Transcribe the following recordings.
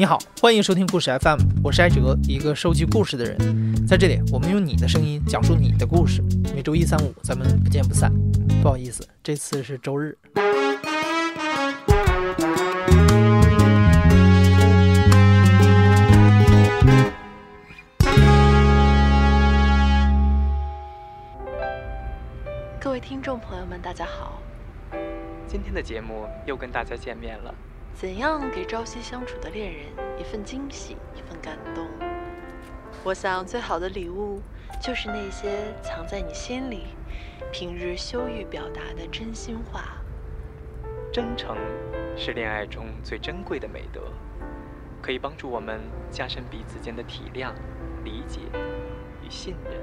你好，欢迎收听故事 FM，我是艾哲，一个收集故事的人。在这里，我们用你的声音讲述你的故事。每周一、三、五，咱们不见不散。不好意思，这次是周日。各位听众朋友们，大家好。今天的节目又跟大家见面了。怎样给朝夕相处的恋人一份惊喜，一份感动？我想，最好的礼物就是那些藏在你心里、平日羞于表达的真心话。真诚是恋爱中最珍贵的美德，可以帮助我们加深彼此间的体谅、理解与信任。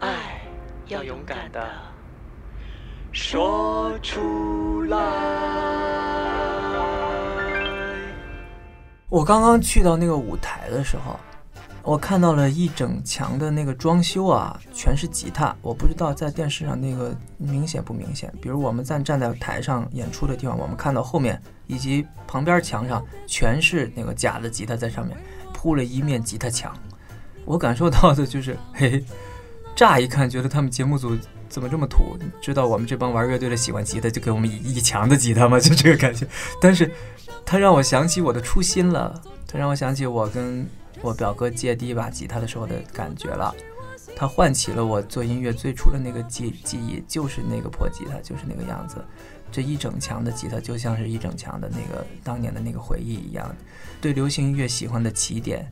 爱要勇敢的说出来。我刚刚去到那个舞台的时候，我看到了一整墙的那个装修啊，全是吉他。我不知道在电视上那个明显不明显。比如我们站站在台上演出的地方，我们看到后面以及旁边墙上全是那个假的吉他在上面铺了一面吉他墙。我感受到的就是，嘿，乍一看觉得他们节目组怎么这么土？知道我们这帮玩乐队的喜欢吉他，就给我们一一墙的吉他吗？就这个感觉。但是。他让我想起我的初心了，他让我想起我跟我表哥借第一把吉他的时候的感觉了，他唤起了我做音乐最初的那个记记忆，就是那个破吉他，就是那个样子。这一整墙的吉他就像是一整墙的那个当年的那个回忆一样。对流行音乐喜欢的起点，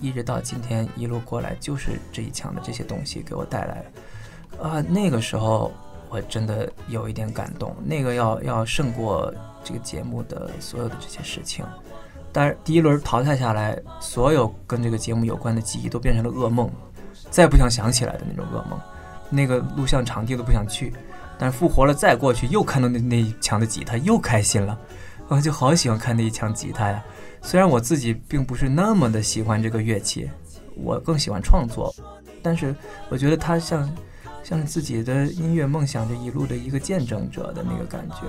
一直到今天一路过来，就是这一墙的这些东西给我带来的。啊，那个时候我真的有一点感动，那个要要胜过。这个节目的所有的这些事情，但是第一轮淘汰下来，所有跟这个节目有关的记忆都变成了噩梦，再不想想起来的那种噩梦。那个录像场地都不想去，但是复活了再过去，又看到那那一墙的吉他，又开心了。我就好喜欢看那一墙吉他呀。虽然我自己并不是那么的喜欢这个乐器，我更喜欢创作，但是我觉得它像像自己的音乐梦想这一路的一个见证者的那个感觉。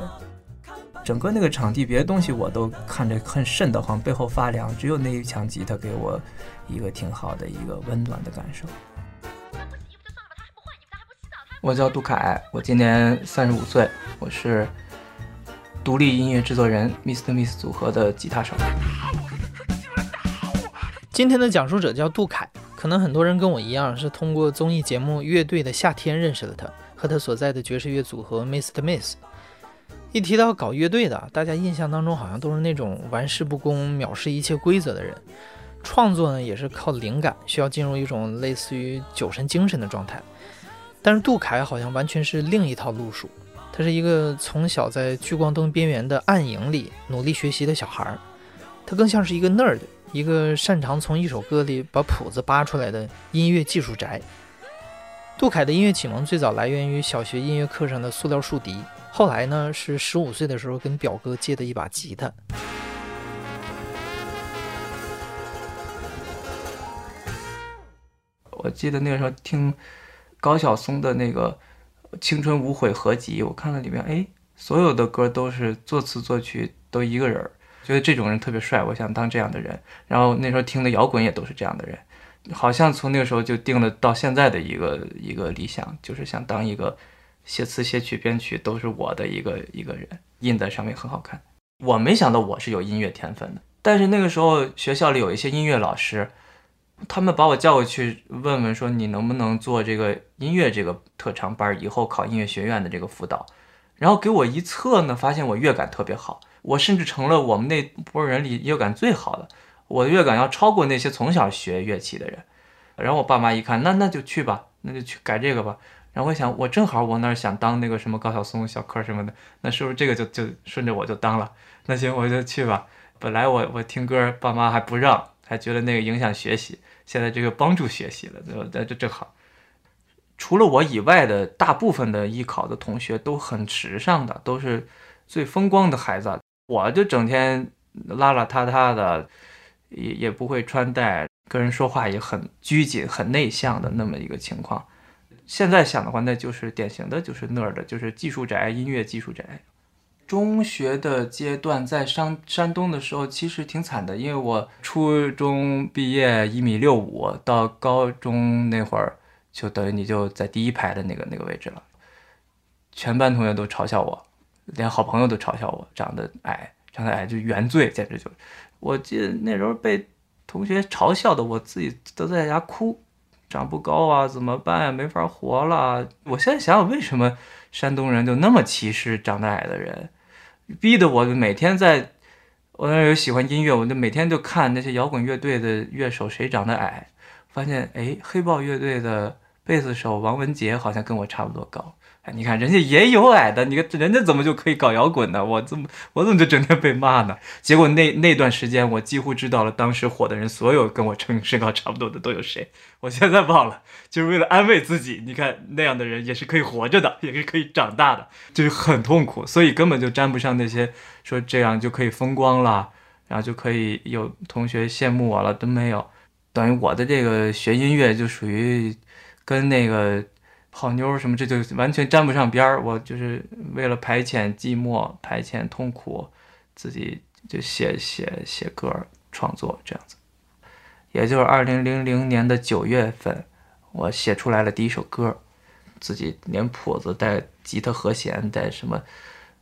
整个那个场地，别的东西我都看着很瘆得慌，背后发凉。只有那一墙吉他给我一个挺好的一个温暖的感受。我叫杜凯，我今年三十五岁，我是独立音乐制作人 Mr. Miss 组合的吉他手。今天的讲述者叫杜凯，可能很多人跟我一样是通过综艺节目《乐队的夏天》认识了他，和他所在的爵士乐组合 Mr. Miss。一提到搞乐队的，大家印象当中好像都是那种玩世不恭、藐视一切规则的人。创作呢，也是靠灵感，需要进入一种类似于酒神精神的状态。但是杜凯好像完全是另一套路数。他是一个从小在聚光灯边缘的暗影里努力学习的小孩儿，他更像是一个 nerd，一个擅长从一首歌里把谱子扒出来的音乐技术宅。杜凯的音乐启蒙最早来源于小学音乐课上的塑料竖笛。后来呢，是十五岁的时候跟表哥借的一把吉他。我记得那个时候听高晓松的那个《青春无悔》合集，我看了里面，哎，所有的歌都是作词作曲都一个人，觉得这种人特别帅，我想当这样的人。然后那时候听的摇滚也都是这样的人，好像从那个时候就定了到现在的一个一个理想，就是想当一个。写词、写曲、编曲都是我的一个一个人印在上面很好看。我没想到我是有音乐天分的，但是那个时候学校里有一些音乐老师，他们把我叫过去问问说你能不能做这个音乐这个特长班，以后考音乐学院的这个辅导。然后给我一测呢，发现我乐感特别好，我甚至成了我们那波人里乐感最好的，我的乐感要超过那些从小学乐器的人。然后我爸妈一看，那那就去吧，那就去改这个吧。然后我想，我正好我那儿想当那个什么高晓松小柯什么的，那是不是这个就就顺着我就当了？那行我就去吧。本来我我听歌，爸妈还不让，还觉得那个影响学习。现在这个帮助学习了，那这正好。除了我以外的大部分的艺考的同学都很时尚的，都是最风光的孩子。我就整天邋邋遢遢的，也也不会穿戴，跟人说话也很拘谨、很内向的那么一个情况。现在想的话，那就是典型的，就是那儿的，就是技术宅，音乐技术宅。中学的阶段在山山东的时候，其实挺惨的，因为我初中毕业一米六五，到高中那会儿就等于你就在第一排的那个那个位置了，全班同学都嘲笑我，连好朋友都嘲笑我长得矮，长得矮就原罪，简直就，我记得那时候被同学嘲笑的，我自己都在家哭，长不高啊，怎么办呀？没法活了。我现在想想，为什么山东人就那么歧视长得矮的人？逼得我每天在，我那有喜欢音乐，我就每天就看那些摇滚乐队的乐手谁长得矮，发现哎，黑豹乐队的贝斯手王文杰好像跟我差不多高。你看人家也有矮的，你看人家怎么就可以搞摇滚呢？我怎么我怎么就整天被骂呢？结果那那段时间，我几乎知道了当时火的人，所有跟我称身高差不多的都有谁。我现在忘了，就是为了安慰自己。你看那样的人也是可以活着的，也是可以长大的，就是很痛苦，所以根本就沾不上那些说这样就可以风光了，然后就可以有同学羡慕我了都没有。等于我的这个学音乐就属于跟那个。泡妞什么，这就完全沾不上边儿。我就是为了排遣寂寞、排遣痛苦，自己就写写写歌创作这样子。也就是二零零零年的九月份，我写出来了第一首歌，自己连谱子带吉他和弦带什么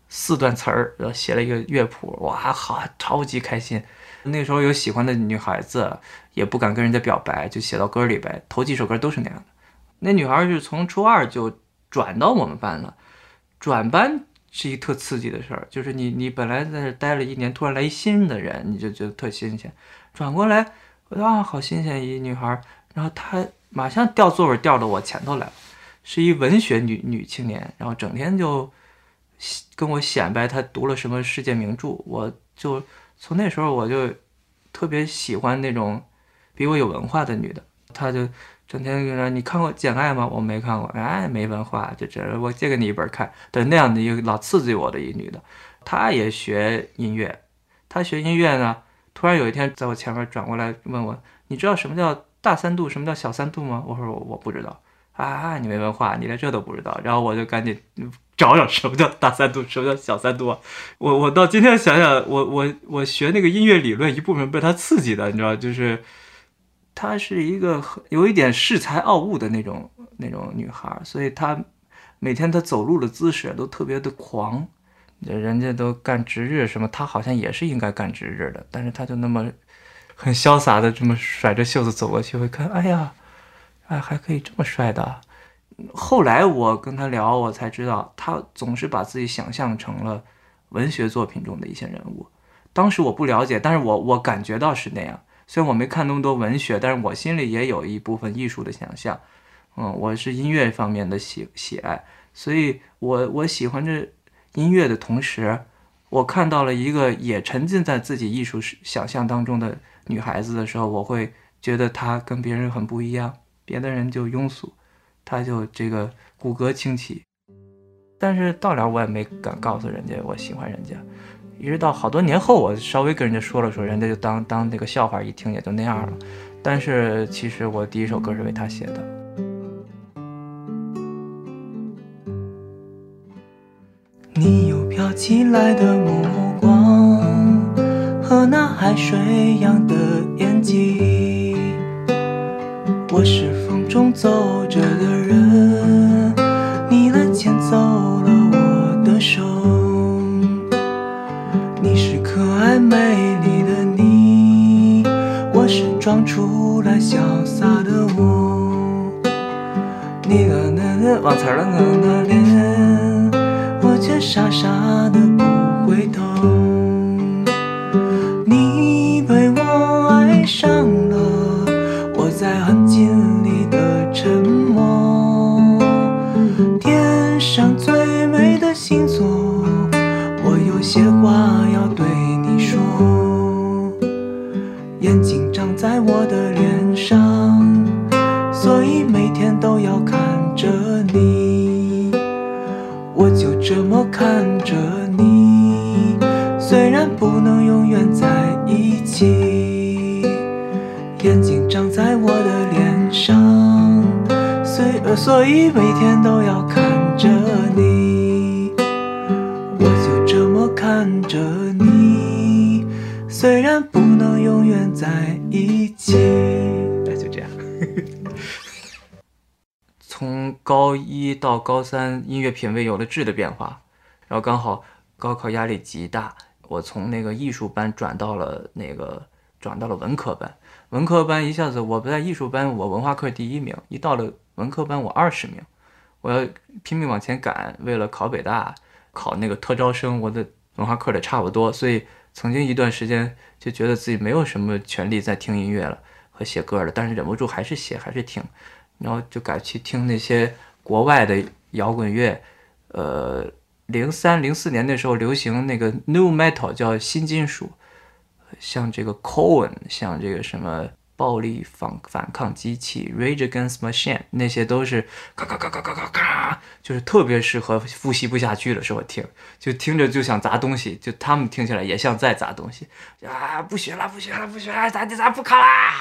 四段词儿，然后写了一个乐谱，哇，好，超级开心。那时候有喜欢的女孩子，也不敢跟人家表白，就写到歌里呗。头几首歌都是那样的。那女孩是从初二就转到我们班了，转班是一特刺激的事儿，就是你你本来在这待了一年，突然来一新的人，你就觉得特新鲜。转过来，我说啊，好新鲜一女孩，然后她马上调座位调到我前头来了，是一文学女女青年，然后整天就跟我显摆她读了什么世界名著，我就从那时候我就特别喜欢那种比我有文化的女的，她就。整天跟说你看过《简爱》吗？我没看过，哎，没文化，就这我借给你一本看。对，那样的一个老刺激我的一女的，她也学音乐，她学音乐呢，突然有一天在我前面转过来问我，你知道什么叫大三度，什么叫小三度吗？我说我我不知道。啊，你没文化，你连这都不知道。然后我就赶紧找找什么叫大三度，什么叫小三度。我我到今天想想，我我我学那个音乐理论一部分被她刺激的，你知道，就是。她是一个有一点恃才傲物的那种那种女孩，所以她每天她走路的姿势都特别的狂。人家都干值日什么，她好像也是应该干值日的，但是她就那么很潇洒的这么甩着袖子走过去，会看，哎呀，哎还可以这么帅的。后来我跟她聊，我才知道，她总是把自己想象成了文学作品中的一些人物。当时我不了解，但是我我感觉到是那样。虽然我没看那么多文学，但是我心里也有一部分艺术的想象。嗯，我是音乐方面的喜喜爱，所以我我喜欢这音乐的同时，我看到了一个也沉浸在自己艺术想象当中的女孩子的时候，我会觉得她跟别人很不一样。别的人就庸俗，她就这个骨骼清奇。但是到了我也没敢告诉人家我喜欢人家。一直到好多年后，我稍微跟人家说了说，人家就当当那个笑话一听，也就那样了。但是其实我第一首歌是为他写的。你有飘起来的目光和那海水一样的眼睛，我是风中走 从高一到高三，音乐品味有了质的变化，然后刚好高考压力极大，我从那个艺术班转到了那个转到了文科班。文科班一下子，我不在艺术班，我文化课第一名，一到了文科班，我二十名，我要拼命往前赶，为了考北大，考那个特招生，我的文化课得差不多，所以曾经一段时间就觉得自己没有什么权利再听音乐了和写歌的，但是忍不住还是写，还是听。然后就改去听那些国外的摇滚乐，呃，零三零四年那时候流行那个 New Metal 叫新金属，像这个 Cohen，像这个什么暴力反反抗机器 Rage Against Machine，那些都是咔咔咔咔咔咔咔，就是特别适合复习不下去的时候听，就听着就想砸东西，就他们听起来也像在砸东西啊！不学了，不学了，不学了，咱咱不考啦！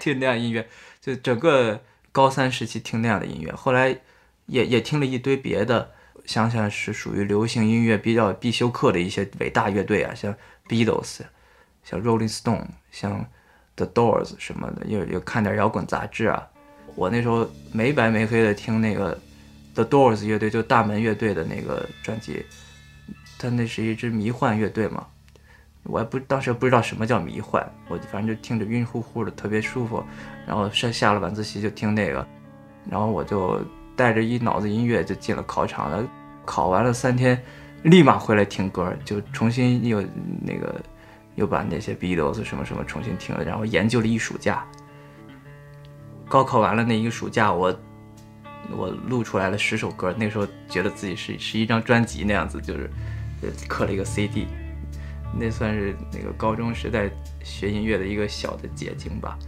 听那样音乐，就整个。高三时期听那样的音乐，后来也也听了一堆别的，想想是属于流行音乐比较必修课的一些伟大乐队啊，像 Beatles，像 Rolling Stone，像 The Doors 什么的，又又看点摇滚杂志啊。我那时候没白没黑的听那个 The Doors 乐队，就大门乐队的那个专辑，他那是一支迷幻乐队嘛。我还不当时不知道什么叫迷幻，我反正就听着晕乎乎的，特别舒服。然后下下了晚自习就听那个，然后我就带着一脑子音乐就进了考场了。考完了三天，立马回来听歌，就重新又那个又把那些 Beatles 什么什么重新听了，然后研究了一暑假。高考完了那一个暑假，我我录出来了十首歌，那时候觉得自己是是一张专辑那样子，就是刻了一个 CD。那算是那个高中时代学音乐的一个小的结晶吧。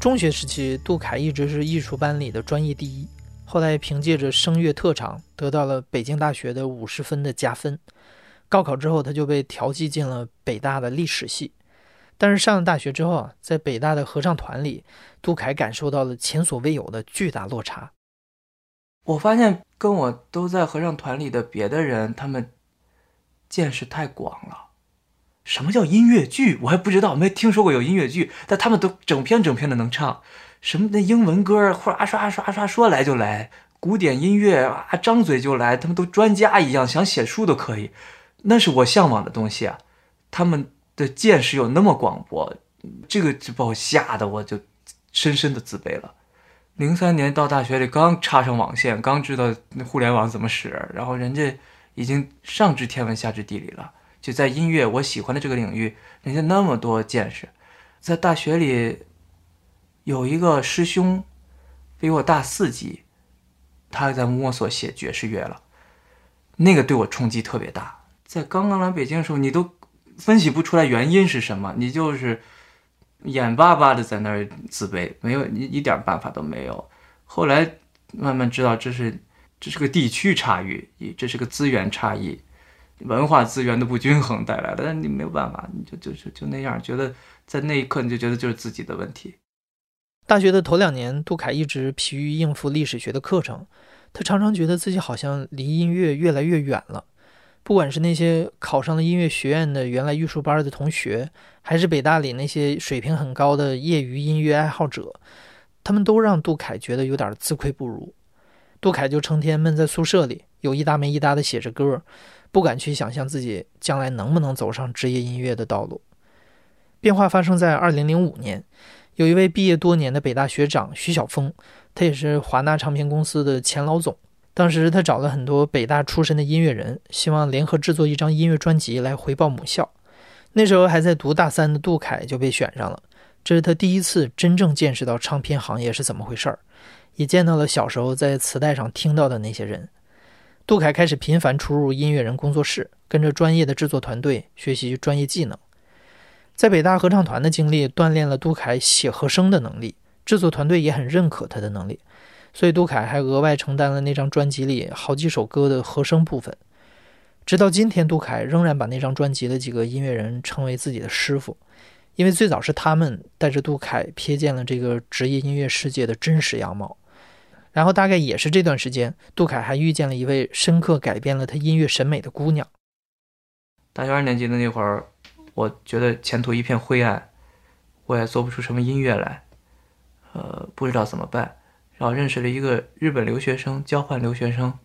中学时期，杜凯一直是艺术班里的专业第一，后来凭借着声乐特长得到了北京大学的五十分的加分。高考之后，他就被调剂进了北大的历史系。但是上了大学之后啊，在北大的合唱团里，杜凯感受到了前所未有的巨大落差。我发现跟我都在合唱团里的别的人，他们见识太广了。什么叫音乐剧？我还不知道，没听说过有音乐剧。但他们都整篇整篇的能唱，什么那英文歌，哗刷刷刷说来就来；古典音乐啊，张嘴就来。他们都专家一样，想写书都可以。那是我向往的东西啊。他们的见识有那么广博，这个就把我吓得我就深深的自卑了。零三年到大学里，刚插上网线，刚知道那互联网怎么使，然后人家已经上知天文下知地理了，就在音乐我喜欢的这个领域，人家那么多见识，在大学里有一个师兄比我大四级，他在摸索写爵士乐了，那个对我冲击特别大。在刚刚来北京的时候，你都分析不出来原因是什么，你就是。眼巴巴的在那儿自卑，没有一一点办法都没有。后来慢慢知道这是这是个地区差异，这是个资源差异，文化资源的不均衡带来的。但你没有办法，你就就就就那样，觉得在那一刻你就觉得就是自己的问题。大学的头两年，杜凯一直疲于应付历史学的课程，他常常觉得自己好像离音乐越来越远了。不管是那些考上了音乐学院的原来艺术班的同学，还是北大里那些水平很高的业余音乐爱好者，他们都让杜凯觉得有点自愧不如。杜凯就成天闷在宿舍里，有一搭没一搭的写着歌，不敢去想象自己将来能不能走上职业音乐的道路。变化发生在2005年，有一位毕业多年的北大学长徐晓峰，他也是华纳唱片公司的前老总。当时他找了很多北大出身的音乐人，希望联合制作一张音乐专辑来回报母校。那时候还在读大三的杜凯就被选上了，这是他第一次真正见识到唱片行业是怎么回事儿，也见到了小时候在磁带上听到的那些人。杜凯开始频繁出入音乐人工作室，跟着专业的制作团队学习专业技能。在北大合唱团的经历锻炼了杜凯写和声的能力，制作团队也很认可他的能力。所以杜凯还额外承担了那张专辑里好几首歌的和声部分。直到今天，杜凯仍然把那张专辑的几个音乐人称为自己的师傅，因为最早是他们带着杜凯瞥见了这个职业音乐世界的真实样貌。然后大概也是这段时间，杜凯还遇见了一位深刻改变了他音乐审美的姑娘。大学二年级的那会儿，我觉得前途一片灰暗，我也做不出什么音乐来，呃，不知道怎么办。然后认识了一个日本留学生，交换留学生，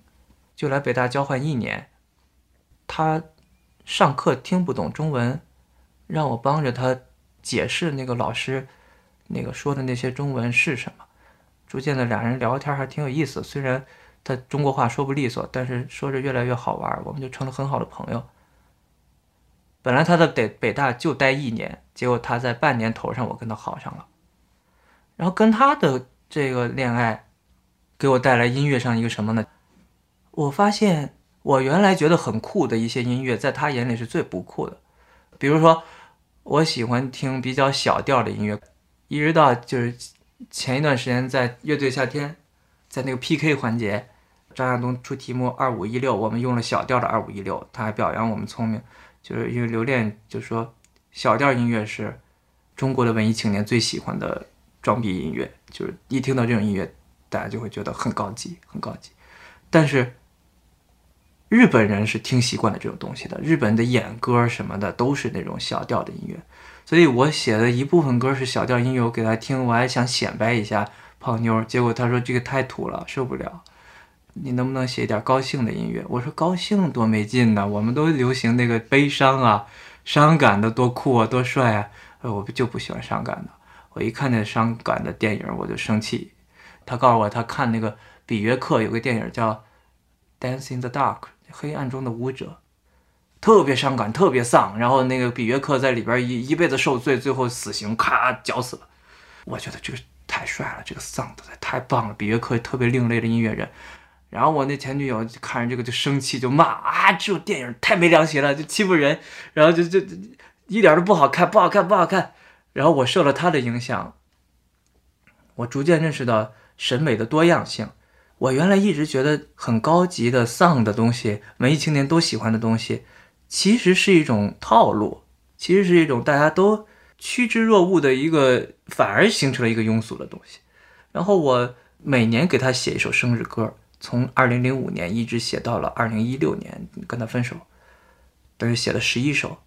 就来北大交换一年。他上课听不懂中文，让我帮着他解释那个老师那个说的那些中文是什么。逐渐的，俩人聊天还挺有意思。虽然他中国话说不利索，但是说着越来越好玩，我们就成了很好的朋友。本来他在北北大就待一年，结果他在半年头上我跟他好上了，然后跟他的这个恋爱，给我带来音乐上一个什么呢？我发现我原来觉得很酷的一些音乐，在他眼里是最不酷的。比如说，我喜欢听比较小调的音乐，一直到就是前一段时间在乐队夏天，在那个 PK 环节，张亚东出题目二五一六，我们用了小调的二五一六，他还表扬我们聪明。就是因为留恋，就说小调音乐是中国的文艺青年最喜欢的装逼音乐，就是一听到这种音乐，大家就会觉得很高级，很高级。但是日本人是听习惯了这种东西的，日本的演歌什么的都是那种小调的音乐，所以我写的一部分歌是小调音乐，我给他听，我还想显摆一下泡妞，结果他说这个太土了，受不了。你能不能写一点高兴的音乐？我说高兴多没劲呢，我们都流行那个悲伤啊、伤感的，多酷啊、多帅啊！呃，我就不喜欢伤感的。我一看那伤感的电影，我就生气。他告诉我，他看那个比约克有个电影叫《Dance in the Dark》，黑暗中的舞者，特别伤感，特别丧。然后那个比约克在里边一一辈子受罪，最后死刑，咔绞死了。我觉得这个太帅了，这个丧的太棒了。比约克特别另类的音乐人。然后我那前女友看着这个就生气，就骂啊，这种电影太没良心了，就欺负人，然后就就一点都不好看，不好看，不好看。然后我受了他的影响，我逐渐认识到审美的多样性。我原来一直觉得很高级的丧的东西，文艺青年都喜欢的东西，其实是一种套路，其实是一种大家都趋之若鹜的一个，反而形成了一个庸俗的东西。然后我每年给他写一首生日歌。从二零零五年一直写到了二零一六年跟他分手，等于写了十一首。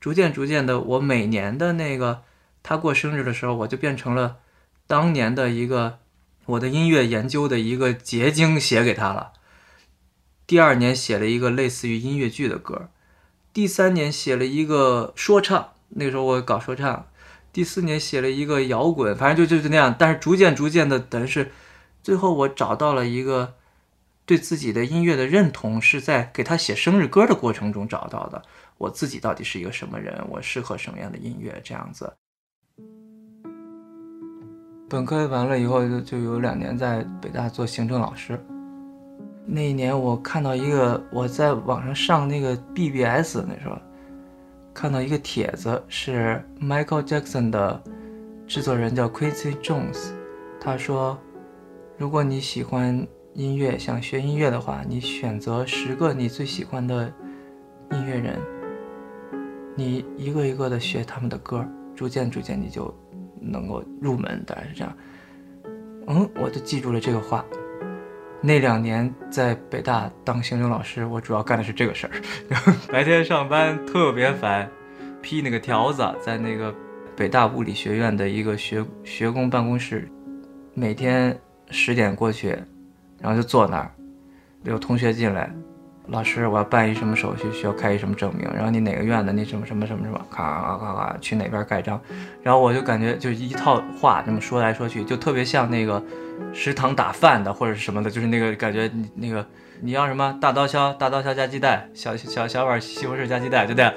逐渐逐渐的，我每年的那个他过生日的时候，我就变成了当年的一个我的音乐研究的一个结晶，写给他了。第二年写了一个类似于音乐剧的歌，第三年写了一个说唱，那个时候我搞说唱。第四年写了一个摇滚，反正就就就那样。但是逐渐逐渐的，等于是最后我找到了一个。对自己的音乐的认同是在给他写生日歌的过程中找到的。我自己到底是一个什么人？我适合什么样的音乐？这样子。本科完了以后，就就有两年在北大做行政老师。那一年，我看到一个我在网上上那个 BBS 那时候，看到一个帖子，是 Michael Jackson 的制作人叫 Quincy Jones，他说，如果你喜欢。音乐想学音乐的话，你选择十个你最喜欢的音乐人，你一个一个的学他们的歌，逐渐逐渐你就能够入门，大概是这样。嗯，我就记住了这个话。那两年在北大当行政老师，我主要干的是这个事儿。白天上班特别烦，批那个条子，在那个北大物理学院的一个学学工办公室，每天十点过去。然后就坐那儿，有同学进来，老师，我要办一什么手续，需要开一什么证明。然后你哪个院的，那什么什么什么什么，咔咔咔，去哪边盖章。然后我就感觉就一套话这么说来说去，就特别像那个食堂打饭的或者是什么的，就是那个感觉，你那个你要什么大刀削，大刀削加鸡蛋，小小小碗西红柿加鸡蛋，就这样。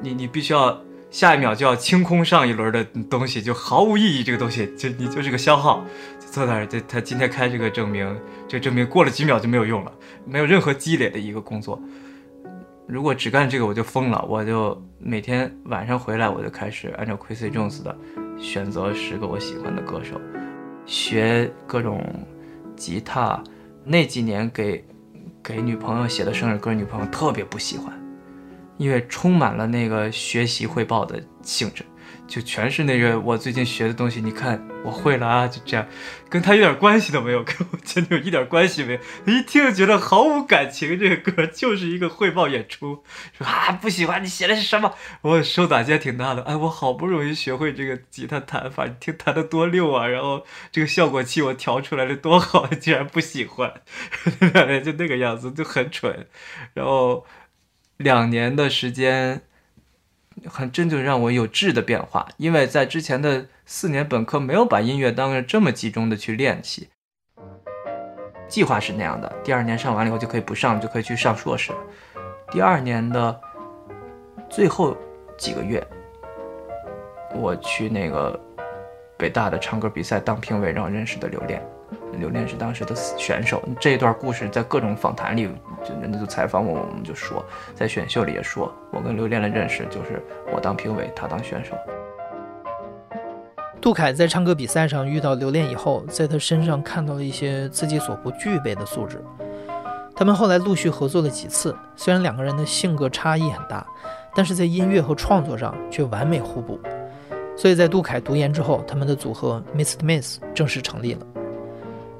你你必须要下一秒就要清空上一轮的东西，就毫无意义。这个东西就你就是个消耗。坐那儿，他他今天开这个证明，这证明过了几秒就没有用了，没有任何积累的一个工作。如果只干这个，我就疯了。我就每天晚上回来，我就开始按照 Quincy Jones 的选择十个我喜欢的歌手，学各种吉他。那几年给给女朋友写的生日歌，女朋友特别不喜欢，因为充满了那个学习汇报的性质。就全是那个我最近学的东西，你看我会了啊，就这样，跟他一点关系都没有，跟我前女友一点关系没有。一听就觉得毫无感情，这个歌就是一个汇报演出，说啊不喜欢你写的是什么，我受打击还挺大的。哎，我好不容易学会这个吉他弹法，你听弹的多溜啊，然后这个效果器我调出来的多好，竟然不喜欢，就那个样子就很蠢。然后两年的时间。很真正让我有质的变化，因为在之前的四年本科没有把音乐当成这么集中的去练习。计划是那样的，第二年上完了以后就可以不上，就可以去上硕士。第二年的最后几个月，我去那个北大的唱歌比赛当评委，然后认识的刘恋。刘恋是当时的选手，这段故事在各种访谈里，就人家就采访我，我们就说，在选秀里也说，我跟刘恋的认识就是我当评委，他当选手。杜凯在唱歌比赛上遇到刘恋以后，在他身上看到了一些自己所不具备的素质。他们后来陆续合作了几次，虽然两个人的性格差异很大，但是在音乐和创作上却完美互补。所以在杜凯读研之后，他们的组合 Mist Miss 正式成立了。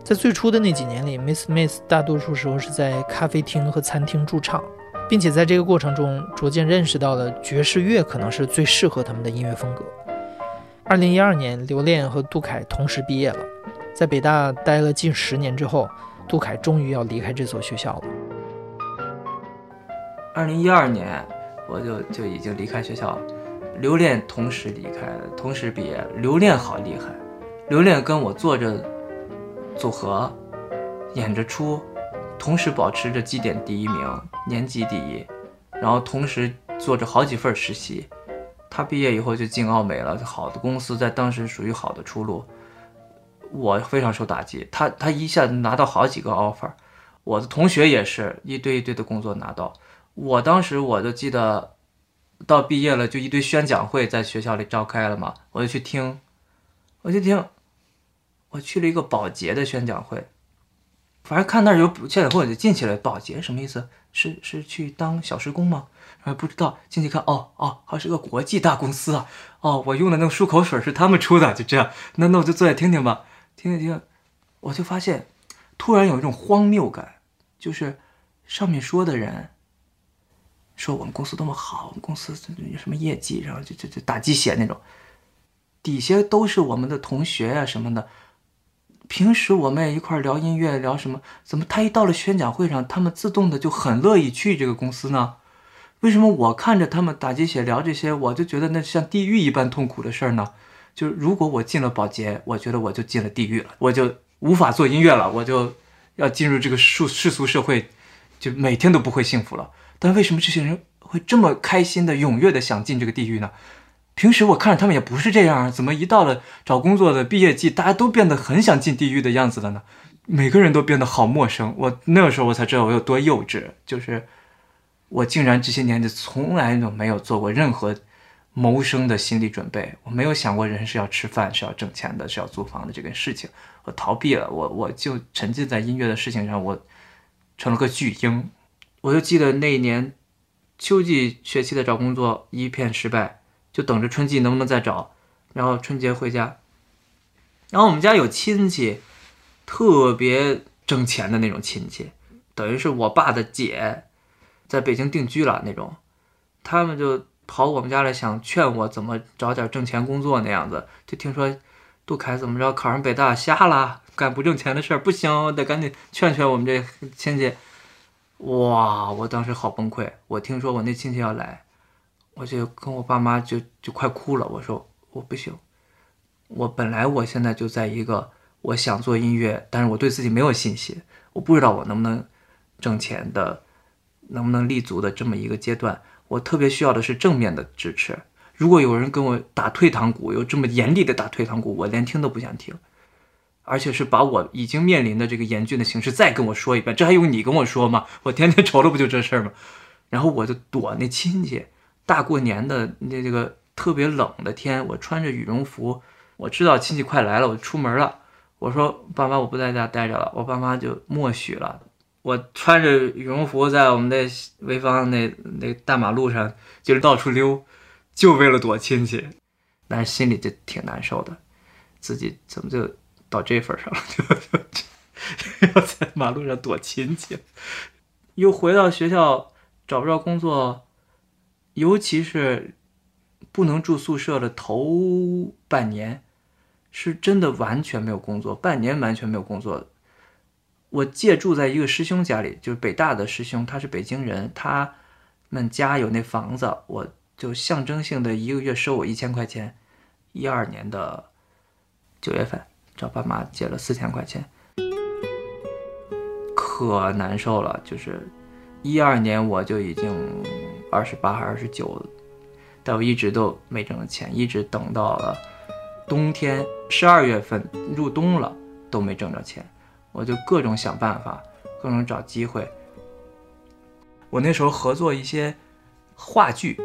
在最初的那几年里，Miss Miss 大多数时候是在咖啡厅和餐厅驻唱，并且在这个过程中逐渐认识到了爵士乐可能是最适合他们的音乐风格。二零一二年，刘恋和杜凯同时毕业了，在北大待了近十年之后，杜凯终于要离开这所学校了。二零一二年，我就就已经离开学校了，刘恋同时离开，同时毕业。刘恋好厉害，刘恋跟我坐着。组合演着出，同时保持着绩点第一名，年级第一，然后同时做着好几份实习。他毕业以后就进奥美了，好的公司在当时属于好的出路。我非常受打击，他他一下子拿到好几个 offer，我的同学也是一堆一堆的工作拿到。我当时我就记得，到毕业了就一堆宣讲会在学校里召开了嘛，我就去听，我就听。我去了一个保洁的宣讲会，反正看那儿有宣讲会，我就进去了。保洁什么意思？是是去当小时工吗？啊，不知道。进去看，哦哦，还是个国际大公司啊。哦，我用的那个漱口水是他们出的，就这样。那那我就坐下听听吧，听听听。我就发现，突然有一种荒谬感，就是上面说的人说我们公司多么好，我们公司有什么业绩，然后就就就打鸡血那种。底下都是我们的同学呀什么的。平时我们也一块聊音乐，聊什么？怎么他一到了宣讲会上，他们自动的就很乐意去这个公司呢？为什么我看着他们打鸡血聊这些，我就觉得那像地狱一般痛苦的事儿呢？就是如果我进了保洁，我觉得我就进了地狱了，我就无法做音乐了，我就要进入这个世世俗社会，就每天都不会幸福了。但为什么这些人会这么开心的、踊跃的想进这个地狱呢？平时我看着他们也不是这样啊，怎么一到了找工作的毕业季，大家都变得很想进地狱的样子了呢？每个人都变得好陌生。我那个时候我才知道我有多幼稚，就是我竟然这些年就从来都没有做过任何谋生的心理准备，我没有想过人是要吃饭、是要挣钱的、是要租房的这个事情，我逃避了，我我就沉浸在音乐的事情上，我成了个巨婴。我就记得那一年秋季学期的找工作一片失败。就等着春季能不能再找，然后春节回家。然后我们家有亲戚，特别挣钱的那种亲戚，等于是我爸的姐，在北京定居了那种。他们就跑我们家来，想劝我怎么找点挣钱工作那样子。就听说杜凯怎么着考上北大瞎了，干不挣钱的事儿不行，我得赶紧劝劝我们这亲戚。哇，我当时好崩溃。我听说我那亲戚要来。我就跟我爸妈就就快哭了。我说我不行，我本来我现在就在一个我想做音乐，但是我对自己没有信心，我不知道我能不能挣钱的，能不能立足的这么一个阶段。我特别需要的是正面的支持。如果有人跟我打退堂鼓，有这么严厉的打退堂鼓，我连听都不想听，而且是把我已经面临的这个严峻的形势再跟我说一遍。这还用你跟我说吗？我天天愁的不就这事儿吗？然后我就躲那亲戚。大过年的那这个特别冷的天，我穿着羽绒服，我知道亲戚快来了，我出门了。我说爸妈，我不在家待着了。我爸妈就默许了。我穿着羽绒服在我们那潍坊那那大马路上，就是到处溜，就为了躲亲戚。但是心里就挺难受的，自己怎么就到这份上了，就就 要在马路上躲亲戚，又回到学校找不着工作，尤其是不能住宿舍的头半年，是真的完全没有工作，半年完全没有工作。我借住在一个师兄家里，就是北大的师兄，他是北京人，他们家有那房子，我就象征性的一个月收我一千块钱。一二年的九月份找爸妈借了四千块钱，可难受了。就是一二年我就已经二十八还是二十九，但我一直都没挣着钱，一直等到了冬天十二月份入冬了都没挣着钱，我就各种想办法，各种找机会。我那时候合作一些话剧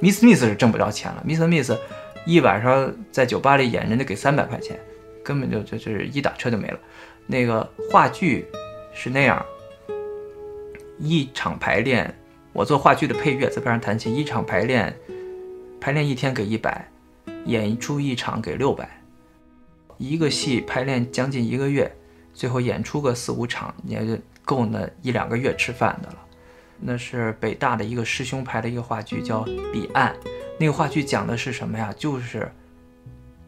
，Miss Miss 是挣不着钱了，Miss Miss 一晚上在酒吧里演，人家给三百块钱，根本就就就是一打车就没了。那个话剧是那样，一场排练，我做话剧的配乐，在边上弹琴，一场排练，排练一天给一百，演出一场给六百，一个戏排练将近一个月，最后演出个四五场，也就够那一两个月吃饭的了。那是北大的一个师兄拍的一个话剧，叫《彼岸》。那个话剧讲的是什么呀？就是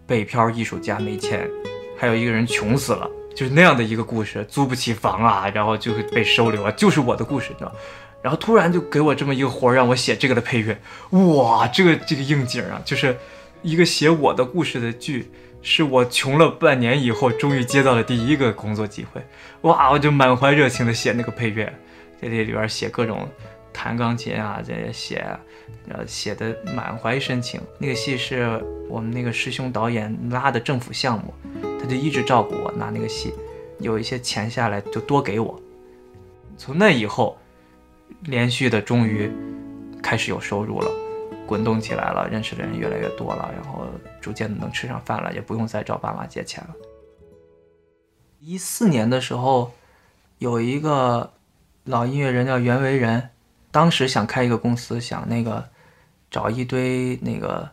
北漂艺术家没钱，还有一个人穷死了，就是那样的一个故事，租不起房啊，然后就会被收留啊，就是我的故事，你知道然后突然就给我这么一个活儿，让我写这个的配乐，哇，这个这个应景啊，就是一个写我的故事的剧，是我穷了半年以后终于接到了第一个工作机会，哇，我就满怀热情的写那个配乐。在这里边写各种弹钢琴啊，这写，呃，写的满怀深情。那个戏是我们那个师兄导演拉的政府项目，他就一直照顾我拿那个戏，有一些钱下来就多给我。从那以后，连续的终于开始有收入了，滚动起来了，认识的人越来越多了，然后逐渐的能吃上饭了，也不用再找爸妈借钱了。一四年的时候，有一个。老音乐人叫袁惟仁，当时想开一个公司，想那个找一堆那个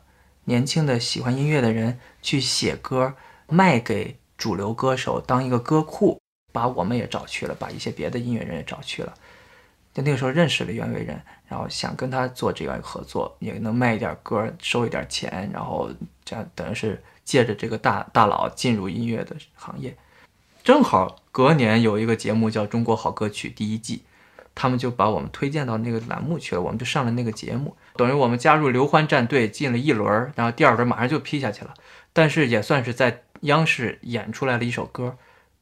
年轻的喜欢音乐的人去写歌，卖给主流歌手当一个歌库，把我们也找去了，把一些别的音乐人也找去了。就那个时候认识了袁惟仁，然后想跟他做这样一个合作，也能卖一点歌，收一点钱，然后这样等于是借着这个大大佬进入音乐的行业。正好隔年有一个节目叫《中国好歌曲》第一季，他们就把我们推荐到那个栏目去了，我们就上了那个节目，等于我们加入刘欢战队进了一轮，然后第二轮马上就批下去了。但是也算是在央视演出来了一首歌，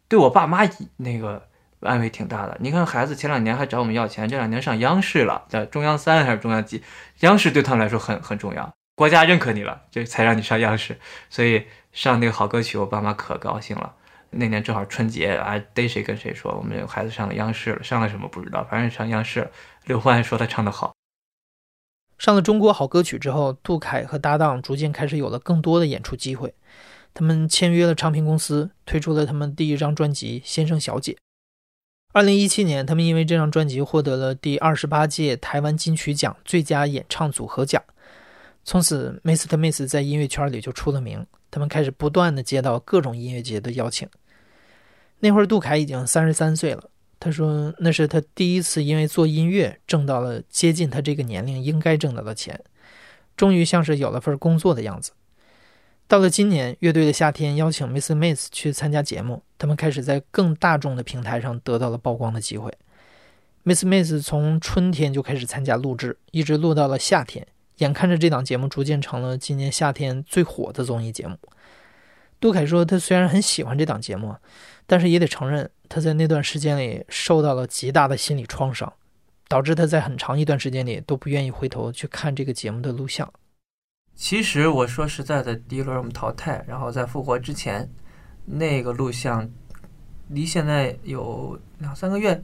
对我爸妈那个安慰挺大的。你看孩子前两年还找我们要钱，这两年上央视了，在中央三还是中央几？央视对他们来说很很重要，国家认可你了，这才让你上央视，所以上那个好歌曲，我爸妈可高兴了。那年正好春节啊，逮谁跟谁说，我们孩子上了央视了，上了什么不知道，反正上央视。刘欢说他唱得好。上了中国好歌曲之后，杜凯和搭档逐渐开始有了更多的演出机会。他们签约了唱片公司，推出了他们第一张专辑《先生小姐》。二零一七年，他们因为这张专辑获得了第二十八届台湾金曲奖最佳演唱组合奖。从此，Mr. Miss 在音乐圈里就出了名。他们开始不断的接到各种音乐节的邀请。那会儿，杜凯已经三十三岁了。他说，那是他第一次因为做音乐挣到了接近他这个年龄应该挣到的钱，终于像是有了份工作的样子。到了今年，乐队的夏天邀请 Miss Miss 去参加节目，他们开始在更大众的平台上得到了曝光的机会。Miss Miss 从春天就开始参加录制，一直录到了夏天。眼看着这档节目逐渐成了今年夏天最火的综艺节目，杜凯说：“他虽然很喜欢这档节目，但是也得承认，他在那段时间里受到了极大的心理创伤，导致他在很长一段时间里都不愿意回头去看这个节目的录像。”其实我说实在的，第一轮我们淘汰，然后在复活之前，那个录像离现在有两三个月，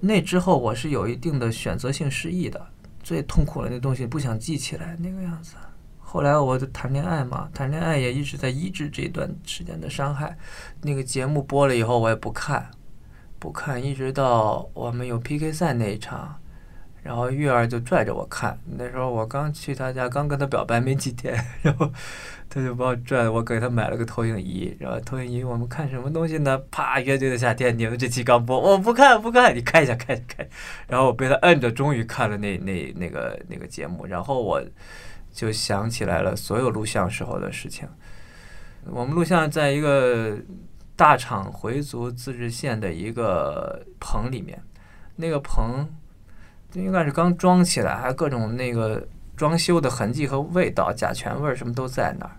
那之后我是有一定的选择性失忆的。最痛苦的那东西不想记起来那个样子。后来我就谈恋爱嘛，谈恋爱也一直在医治这段时间的伤害。那个节目播了以后，我也不看，不看，一直到我们有 PK 赛那一场，然后月儿就拽着我看，那时候我刚去他家，刚跟他表白没几天，然后他就把我拽，我给他买了个投影仪，然后投影仪我们看什么东西呢？啪，乐队的夏天，你们这期刚播，我不看不看，你看一下看一下看，然后我被他摁着，终于看了那那那个那个节目，然后我就想起来了所有录像时候的事情。我们录像在一个大厂回族自治县的一个棚里面，那个棚应该是刚装起来，还各种那个装修的痕迹和味道，甲醛味儿什么都在那儿。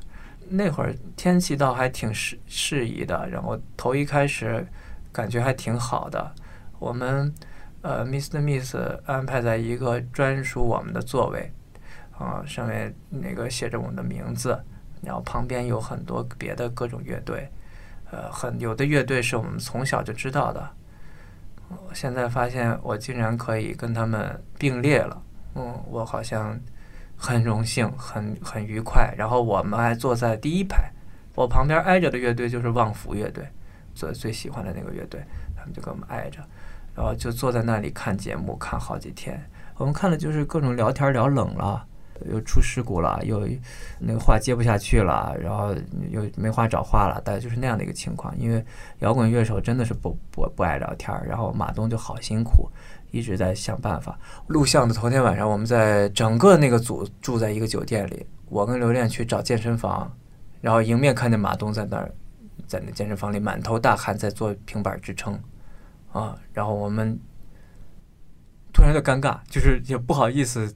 那会儿天气倒还挺适适宜的，然后头一开始感觉还挺好的。我们呃，Mr. Miss 安排在一个专属我们的座位，啊，上面那个写着我们的名字，然后旁边有很多别的各种乐队，呃，很有的乐队是我们从小就知道的。我现在发现我竟然可以跟他们并列了，嗯，我好像很荣幸，很很愉快。然后我们还坐在第一排，我旁边挨着的乐队就是旺福乐队，最最喜欢的那个乐队，他们就跟我们挨着，然后就坐在那里看节目，看好几天。我们看的就是各种聊天聊冷了，又出事故了，又那个话接不下去了，然后又没话找话了，大概就是那样的一个情况。因为摇滚乐手真的是不不不爱聊天儿，然后马东就好辛苦，一直在想办法。录像的头天晚上，我们在整个那个组住在一个酒店里，我跟刘恋去找健身房，然后迎面看见马东在那儿，在那健身房里满头大汗在做平板支撑，啊，然后我们突然就尴尬，就是也不好意思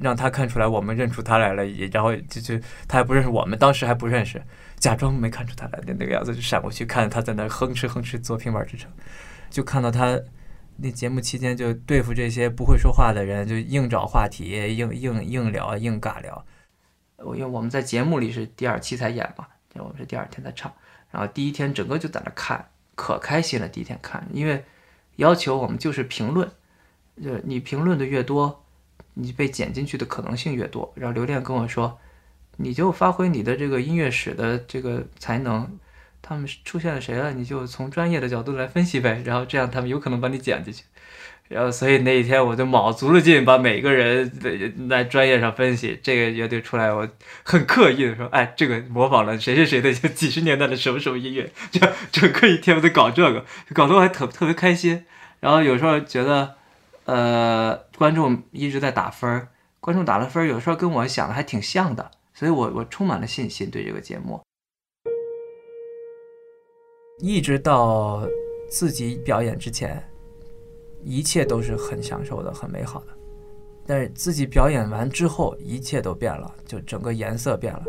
让他看出来我们认出他来了，然后就就他还不认识我们，当时还不认识，假装没看出他来的那个样子，就闪过去看他在那哼哧哼哧做平板支撑，就看到他那节目期间就对付这些不会说话的人，就硬找话题，硬硬硬聊，硬尬聊。我因为我们在节目里是第二期才演嘛，我们是第二天才唱，然后第一天整个就在那看，可开心了。第一天看，因为要求我们就是评论，就是你评论的越多，你被剪进去的可能性越多。然后刘恋跟我说，你就发挥你的这个音乐史的这个才能，他们出现了谁了，你就从专业的角度来分析呗，然后这样他们有可能把你剪进去。然后，所以那一天我就卯足了劲，把每个人的在专业上分析。这个乐队出来，我很刻意的说：“哎，这个模仿了谁谁谁的几十年代的什么什么音乐。”就整个一天我在搞这个，搞得我还特特别开心。然后有时候觉得，呃，观众一直在打分，观众打了分，有时候跟我想的还挺像的，所以我我充满了信心对这个节目。一直到自己表演之前。一切都是很享受的，很美好的。但是自己表演完之后，一切都变了，就整个颜色变了，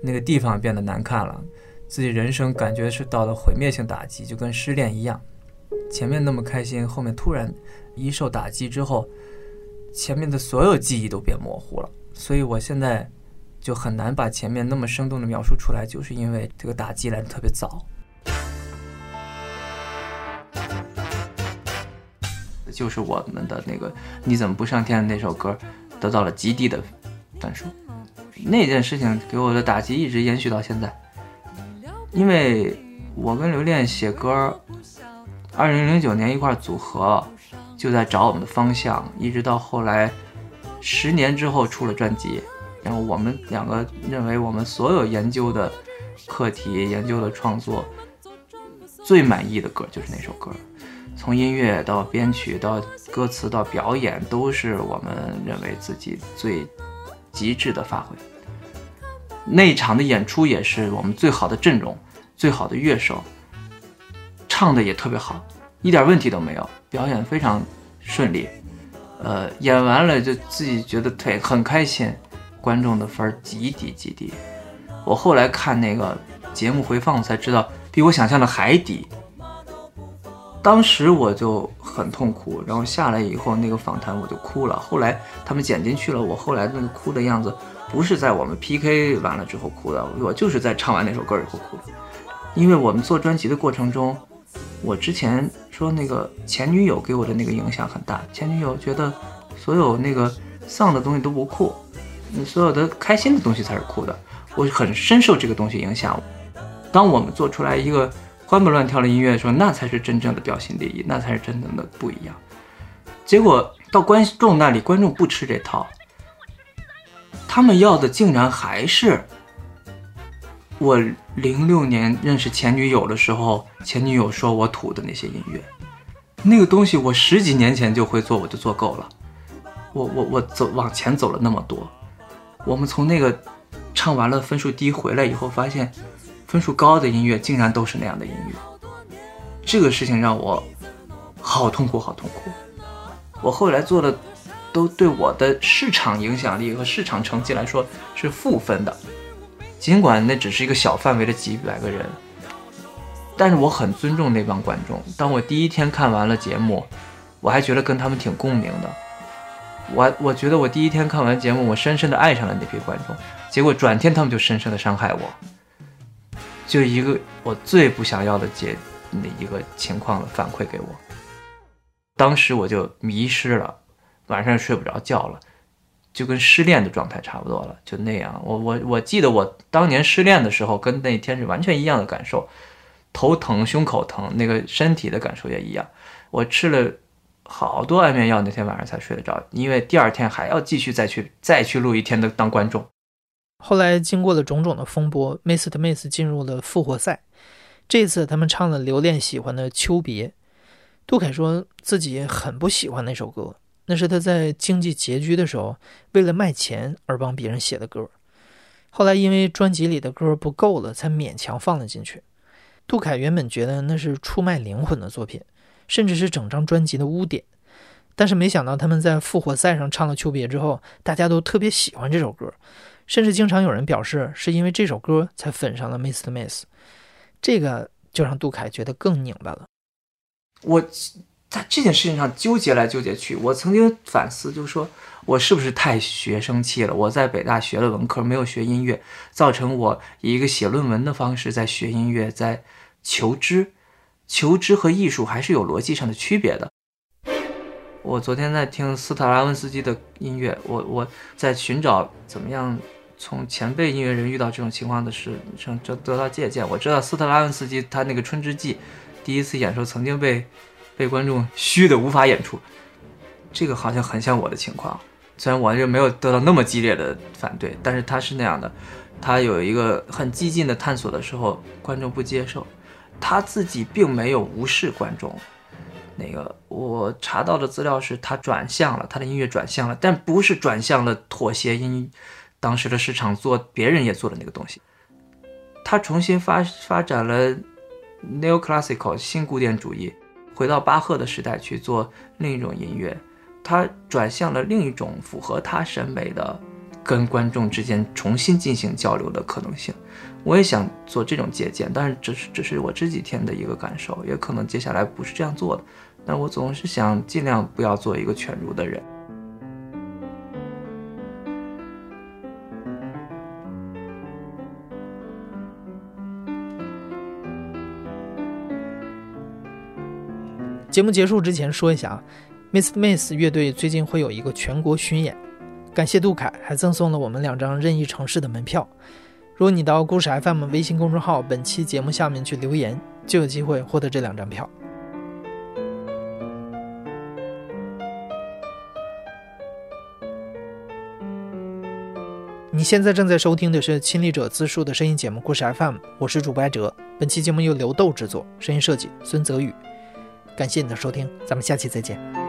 那个地方变得难看了，自己人生感觉是到了毁灭性打击，就跟失恋一样。前面那么开心，后面突然一受打击之后，前面的所有记忆都变模糊了。所以我现在就很难把前面那么生动的描述出来，就是因为这个打击来的特别早。就是我们的那个你怎么不上天那首歌得到了极低的分数，那件事情给我的打击一直延续到现在。因为我跟刘恋写歌，二零零九年一块组合，就在找我们的方向，一直到后来十年之后出了专辑，然后我们两个认为我们所有研究的课题、研究的创作最满意的歌就是那首歌。从音乐到编曲到歌词到表演，都是我们认为自己最极致的发挥。那场的演出也是我们最好的阵容，最好的乐手，唱的也特别好，一点问题都没有，表演非常顺利。呃，演完了就自己觉得腿很开心，观众的分极低极低。我后来看那个节目回放才知道，比我想象的还低。当时我就很痛苦，然后下来以后那个访谈我就哭了。后来他们剪进去了，我后来那个哭的样子，不是在我们 PK 完了之后哭的，我就是在唱完那首歌以后哭的。因为我们做专辑的过程中，我之前说那个前女友给我的那个影响很大，前女友觉得所有那个丧的东西都不酷，所有的开心的东西才是酷的。我很深受这个东西影响。当我们做出来一个。欢蹦乱跳的音乐，的时候那才是真正的标新立异，那才是真正的不一样。结果到观众那里，观众不吃这套，他们要的竟然还是我零六年认识前女友的时候，前女友说我土的那些音乐，那个东西我十几年前就会做，我就做够了。我我我走往前走了那么多，我们从那个唱完了分数低回来以后，发现分数高的音乐竟然都是那样的音乐，这个事情让我好痛苦，好痛苦。我后来做的都对我的市场影响力和市场成绩来说是负分的，尽管那只是一个小范围的几百个人，但是我很尊重那帮观众。当我第一天看完了节目，我还觉得跟他们挺共鸣的。我我觉得我第一天看完节目，我深深的爱上了那批观众，结果转天他们就深深的伤害我，就一个我最不想要的结那一个情况的反馈给我，当时我就迷失了，晚上睡不着觉了，就跟失恋的状态差不多了，就那样。我我我记得我当年失恋的时候，跟那天是完全一样的感受，头疼、胸口疼，那个身体的感受也一样。我吃了。好多安眠药，那天晚上才睡得着，因为第二天还要继续再去再去录一天的当观众。后来经过了种种的风波，Mist Miss 进入了复活赛。这次他们唱了留恋喜欢的《秋别》。杜凯说自己很不喜欢那首歌，那是他在经济拮据的时候为了卖钱而帮别人写的歌。后来因为专辑里的歌不够了，才勉强放了进去。杜凯原本觉得那是出卖灵魂的作品。甚至是整张专辑的污点，但是没想到他们在复活赛上唱了《秋别》之后，大家都特别喜欢这首歌，甚至经常有人表示是因为这首歌才粉上了 Miss Miss，这个就让杜凯觉得更拧巴了。我在这件事情上纠结来纠结去，我曾经反思，就是说我是不是太学生气了？我在北大学了文科，没有学音乐，造成我以一个写论文的方式在学音乐，在求知。求知和艺术还是有逻辑上的区别的。我昨天在听斯特拉文斯基的音乐，我我在寻找怎么样从前辈音乐人遇到这种情况的事上得得到借鉴。我知道斯特拉文斯基他那个《春之祭》第一次演出曾经被被观众虚的无法演出，这个好像很像我的情况。虽然我就没有得到那么激烈的反对，但是他是那样的，他有一个很激进的探索的时候，观众不接受。他自己并没有无视观众，那个我查到的资料是他转向了，他的音乐转向了，但不是转向了妥协音，当时的市场做别人也做的那个东西，他重新发发展了 neoclassical 新古典主义，回到巴赫的时代去做另一种音乐，他转向了另一种符合他审美的，跟观众之间重新进行交流的可能性。我也想做这种借鉴，但是这是这是我这几天的一个感受，也可能接下来不是这样做的。但我总是想尽量不要做一个犬儒的人。节目结束之前说一下啊，Miss Miss 乐队最近会有一个全国巡演，感谢杜凯还赠送了我们两张任意城市的门票。如果你到故事 FM 微信公众号本期节目下面去留言，就有机会获得这两张票。你现在正在收听的是亲历者自述的声音节目《故事 FM》，我是主播艾哲。本期节目由刘豆制作，声音设计孙泽宇。感谢你的收听，咱们下期再见。